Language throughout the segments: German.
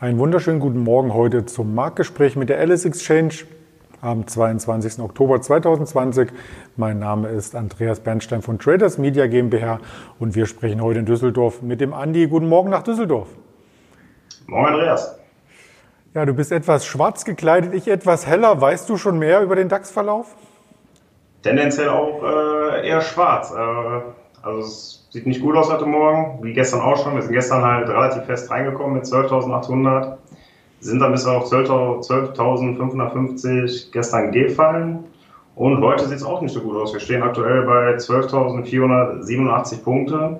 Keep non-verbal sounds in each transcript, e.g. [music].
Einen wunderschönen guten Morgen heute zum Marktgespräch mit der Alice Exchange am 22. Oktober 2020. Mein Name ist Andreas Bernstein von Traders Media GmbH und wir sprechen heute in Düsseldorf mit dem Andi. Guten Morgen nach Düsseldorf. Morgen, Andreas. Ja, du bist etwas schwarz gekleidet, ich etwas heller. Weißt du schon mehr über den DAX-Verlauf? Tendenziell auch äh, eher schwarz. Äh, also es Sieht nicht gut aus heute Morgen, wie gestern auch schon. Wir sind gestern halt relativ fest reingekommen mit 12.800, sind dann bis auf 12.550 gestern gefallen. Und heute sieht es auch nicht so gut aus. Wir stehen aktuell bei 12.487 Punkte.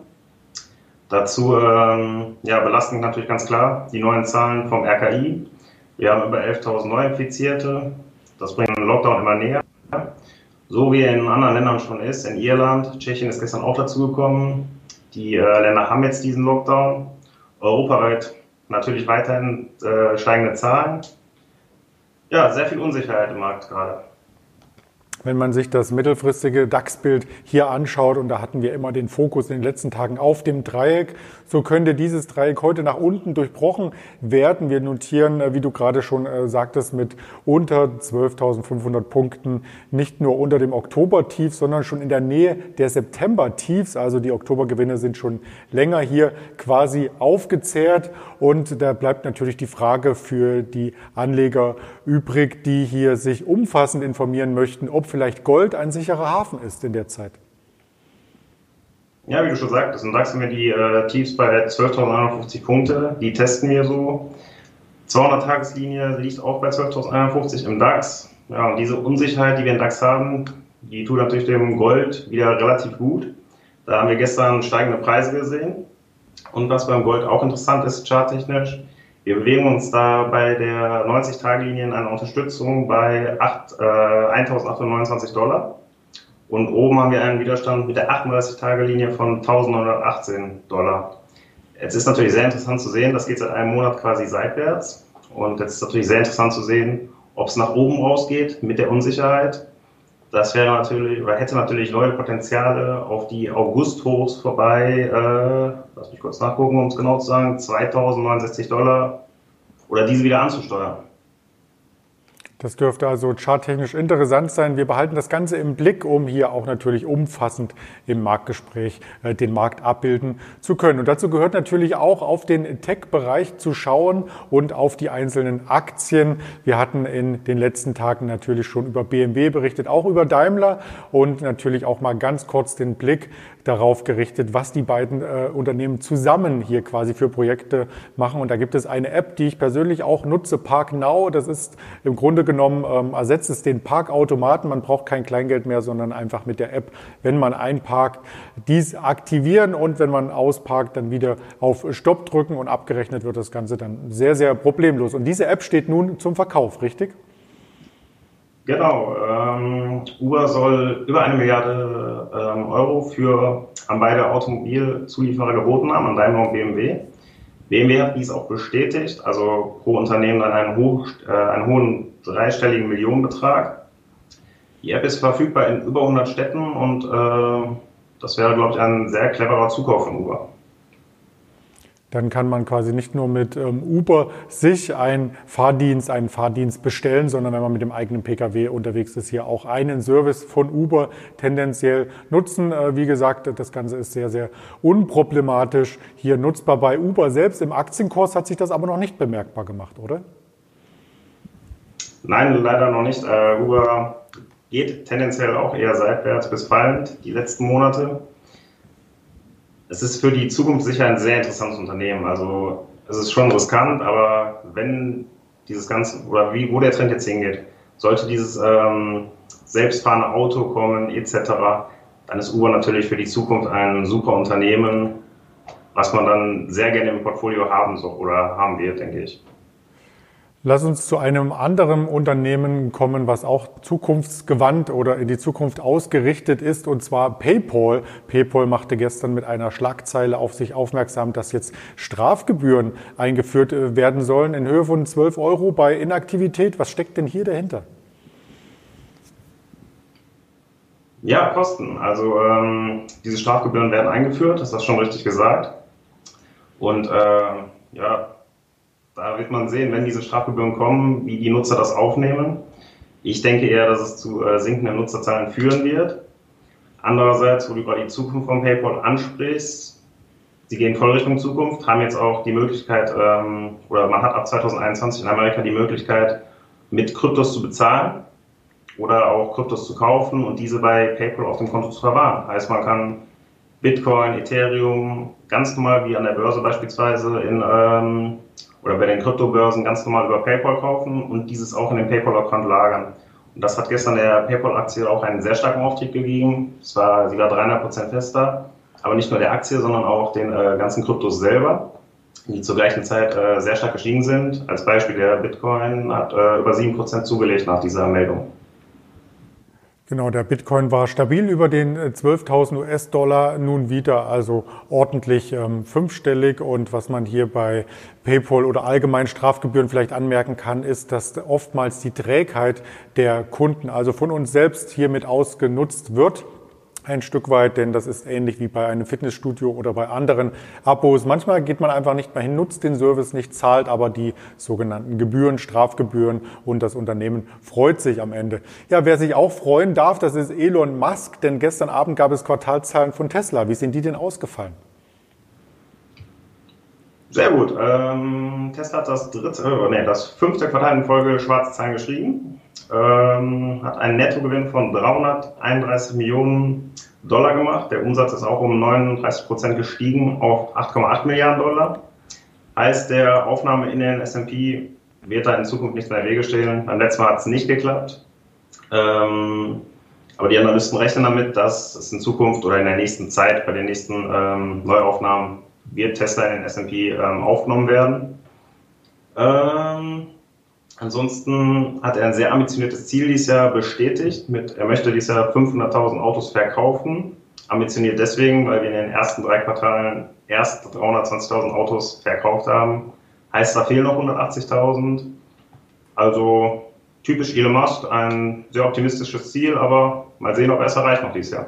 Dazu ähm, ja, belasten natürlich ganz klar die neuen Zahlen vom RKI. Wir haben über 11.000 Neuinfizierte. Das bringt den Lockdown immer näher so wie er in anderen Ländern schon ist. In Irland, Tschechien ist gestern auch dazugekommen. Die äh, Länder haben jetzt diesen Lockdown. Europaweit natürlich weiterhin äh, steigende Zahlen. Ja, sehr viel Unsicherheit im Markt gerade wenn man sich das mittelfristige DAX-Bild hier anschaut, und da hatten wir immer den Fokus in den letzten Tagen auf dem Dreieck, so könnte dieses Dreieck heute nach unten durchbrochen werden. Wir notieren, äh, wie du gerade schon äh, sagtest, mit unter 12.500 Punkten nicht nur unter dem Oktober-Tief, sondern schon in der Nähe der September-Tiefs. Also die Oktobergewinne sind schon länger hier quasi aufgezehrt. Und da bleibt natürlich die Frage für die Anleger übrig, die hier sich umfassend informieren möchten, ob vielleicht Gold ein sicherer Hafen ist in der Zeit. Ja, wie du schon sagtest, im DAX haben wir die äh, Tiefs bei 12.051 Punkte. Die testen wir so. 200-Tageslinie liegt auch bei 12.051 im DAX. Ja, und diese Unsicherheit, die wir im DAX haben, die tut natürlich dem Gold wieder relativ gut. Da haben wir gestern steigende Preise gesehen. Und was beim Gold auch interessant ist, charttechnisch, wir bewegen uns da bei der 90-Tage-Linie in einer Unterstützung bei 8, äh, 1.829 Dollar. Und oben haben wir einen Widerstand mit der 38-Tage-Linie von 1.918 Dollar. Jetzt ist natürlich sehr interessant zu sehen, das geht seit einem Monat quasi seitwärts. Und jetzt ist natürlich sehr interessant zu sehen, ob es nach oben rausgeht mit der Unsicherheit das wäre natürlich, oder hätte natürlich neue Potenziale auf die August-Hochs vorbei. Äh, lass mich kurz nachgucken, um es genau zu sagen, 2069 Dollar oder diese wieder anzusteuern. Das dürfte also charttechnisch interessant sein. Wir behalten das Ganze im Blick, um hier auch natürlich umfassend im Marktgespräch äh, den Markt abbilden zu können. Und dazu gehört natürlich auch auf den Tech-Bereich zu schauen und auf die einzelnen Aktien. Wir hatten in den letzten Tagen natürlich schon über BMW berichtet, auch über Daimler und natürlich auch mal ganz kurz den Blick darauf gerichtet, was die beiden äh, Unternehmen zusammen hier quasi für Projekte machen. Und da gibt es eine App, die ich persönlich auch nutze, Park Now. Das ist im Grunde genommen, ähm, ersetzt es den Parkautomaten. Man braucht kein Kleingeld mehr, sondern einfach mit der App, wenn man einparkt, dies aktivieren und wenn man ausparkt, dann wieder auf Stopp drücken und abgerechnet wird das Ganze dann sehr, sehr problemlos. Und diese App steht nun zum Verkauf, richtig? Genau. Ähm, Uber soll über eine Milliarde ähm, Euro für an beide Automobilzulieferer geboten haben, an Daimler und BMW. BMW hat dies auch bestätigt, also pro Unternehmen dann einen, hoch, äh, einen hohen dreistelligen Millionenbetrag. Die App ist verfügbar in über 100 Städten und äh, das wäre, glaube ich, ein sehr cleverer Zukauf von Uber. Dann kann man quasi nicht nur mit ähm, Uber sich einen Fahrdienst, einen Fahrdienst bestellen, sondern wenn man mit dem eigenen Pkw unterwegs ist, hier auch einen Service von Uber tendenziell nutzen. Äh, wie gesagt, das Ganze ist sehr, sehr unproblematisch hier nutzbar bei Uber selbst. Im Aktienkurs hat sich das aber noch nicht bemerkbar gemacht, oder? Nein, leider noch nicht. Uh, Uber geht tendenziell auch eher seitwärts bis fallend die letzten Monate es ist für die Zukunft sicher ein sehr interessantes Unternehmen. Also es ist schon riskant, aber wenn dieses Ganze oder wie, wo der Trend jetzt hingeht, sollte dieses ähm, selbstfahrende Auto kommen etc., dann ist Uber natürlich für die Zukunft ein super Unternehmen, was man dann sehr gerne im Portfolio haben soll oder haben wird, denke ich. Lass uns zu einem anderen Unternehmen kommen, was auch zukunftsgewandt oder in die Zukunft ausgerichtet ist, und zwar PayPal. PayPal machte gestern mit einer Schlagzeile auf sich aufmerksam, dass jetzt Strafgebühren eingeführt äh, werden sollen in Höhe von 12 Euro bei Inaktivität. Was steckt denn hier dahinter? Ja, Kosten. Also ähm, diese Strafgebühren werden eingeführt, das hast du schon richtig gesagt. Und äh, ja, Da wird man sehen, wenn diese Strafgebühren kommen, wie die Nutzer das aufnehmen. Ich denke eher, dass es zu äh, sinkenden Nutzerzahlen führen wird. Andererseits, wo du gerade die Zukunft von PayPal ansprichst, sie gehen voll Richtung Zukunft, haben jetzt auch die Möglichkeit, ähm, oder man hat ab 2021 in Amerika die Möglichkeit, mit Kryptos zu bezahlen oder auch Kryptos zu kaufen und diese bei PayPal auf dem Konto zu verwahren. Heißt, man kann Bitcoin, Ethereum ganz normal wie an der Börse beispielsweise in, ähm, oder bei den Kryptobörsen ganz normal über PayPal kaufen und dieses auch in den PayPal-Account lagern. Und das hat gestern der PayPal-Aktie auch einen sehr starken Auftrieb gegeben. Es war, sie war 300 Prozent fester, aber nicht nur der Aktie, sondern auch den äh, ganzen Kryptos selber, die zur gleichen Zeit äh, sehr stark gestiegen sind. Als Beispiel der Bitcoin hat äh, über 7 Prozent zugelegt nach dieser Meldung. Genau, der Bitcoin war stabil über den 12.000 äh, US-Dollar, nun wieder also ordentlich ähm, fünfstellig. Und was man hier bei PayPal oder allgemein Strafgebühren vielleicht anmerken kann, ist, dass oftmals die Trägheit der Kunden, also von uns selbst, hiermit ausgenutzt wird ein Stück weit, denn das ist ähnlich wie bei einem Fitnessstudio oder bei anderen Abos. Manchmal geht man einfach nicht mehr hin, nutzt den Service nicht, zahlt aber die sogenannten Gebühren, Strafgebühren und das Unternehmen freut sich am Ende. Ja, wer sich auch freuen darf, das ist Elon Musk, denn gestern Abend gab es Quartalzahlen von Tesla. Wie sind die denn ausgefallen? Sehr gut. Ähm, Tesla hat das dritte, äh, nee, das fünfte Quartal in Folge schwarze Zahlen geschrieben ähm, hat einen Nettogewinn von 331 Millionen Dollar gemacht. Der Umsatz ist auch um 39 Prozent gestiegen auf 8,8 Milliarden Dollar. Heißt, der Aufnahme in den S&P wird da in Zukunft nichts mehr Wege stehen. Beim letzten Mal hat es nicht geklappt. Ähm, aber die Analysten rechnen damit, dass es in Zukunft oder in der nächsten Zeit bei den nächsten ähm, Neuaufnahmen wird Tesla in den S&P ähm, aufgenommen werden. Ansonsten hat er ein sehr ambitioniertes Ziel dieses Jahr bestätigt. Mit, er möchte dieses Jahr 500.000 Autos verkaufen. Ambitioniert deswegen, weil wir in den ersten drei Quartalen erst 320.000 Autos verkauft haben. Heißt, da fehlen noch 180.000. Also typisch Elon Musk, ein sehr optimistisches Ziel, aber mal sehen, ob er es erreicht noch dieses Jahr.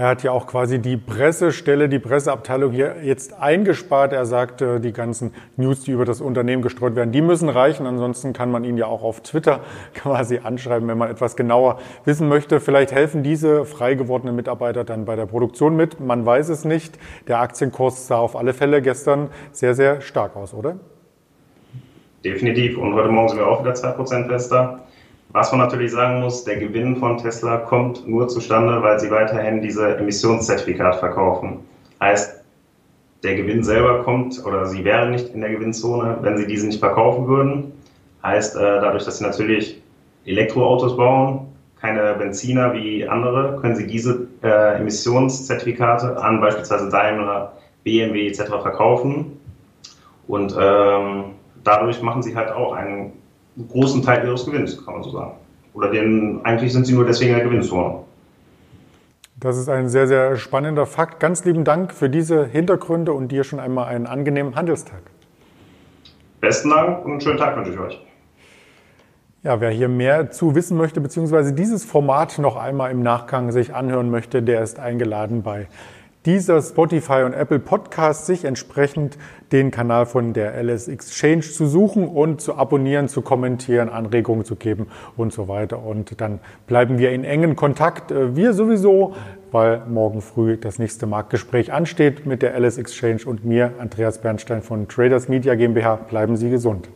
Er hat ja auch quasi die Pressestelle, die Presseabteilung hier jetzt eingespart. Er sagte, die ganzen News, die über das Unternehmen gestreut werden, die müssen reichen. Ansonsten kann man ihn ja auch auf Twitter [laughs] quasi anschreiben, wenn man etwas genauer wissen möchte. Vielleicht helfen diese frei gewordenen Mitarbeiter dann bei der Produktion mit. Man weiß es nicht. Der Aktienkurs sah auf alle Fälle gestern sehr, sehr stark aus, oder? Definitiv. Und heute Morgen sind wir auch wieder 2% fester. Was man natürlich sagen muss, der Gewinn von Tesla kommt nur zustande, weil sie weiterhin diese Emissionszertifikat verkaufen. Heißt, der Gewinn selber kommt oder sie wären nicht in der Gewinnzone, wenn sie diese nicht verkaufen würden. Heißt, äh, dadurch, dass sie natürlich Elektroautos bauen, keine Benziner wie andere, können sie diese äh, Emissionszertifikate an beispielsweise Daimler, BMW etc. verkaufen. Und ähm, dadurch machen sie halt auch einen großen Teil ihres Gewinns, kann man so sagen. Oder den, eigentlich sind sie nur deswegen der Gewinnzone. Das ist ein sehr, sehr spannender Fakt. Ganz lieben Dank für diese Hintergründe und dir schon einmal einen angenehmen Handelstag. Besten Dank und einen schönen Tag wünsche ich euch. Ja, wer hier mehr zu wissen möchte, beziehungsweise dieses Format noch einmal im Nachgang sich anhören möchte, der ist eingeladen bei dieser Spotify und Apple Podcast sich entsprechend den Kanal von der LS Exchange zu suchen und zu abonnieren, zu kommentieren, Anregungen zu geben und so weiter. Und dann bleiben wir in engen Kontakt. Äh, wir sowieso, weil morgen früh das nächste Marktgespräch ansteht mit der LS Exchange und mir, Andreas Bernstein von Traders Media GmbH. Bleiben Sie gesund.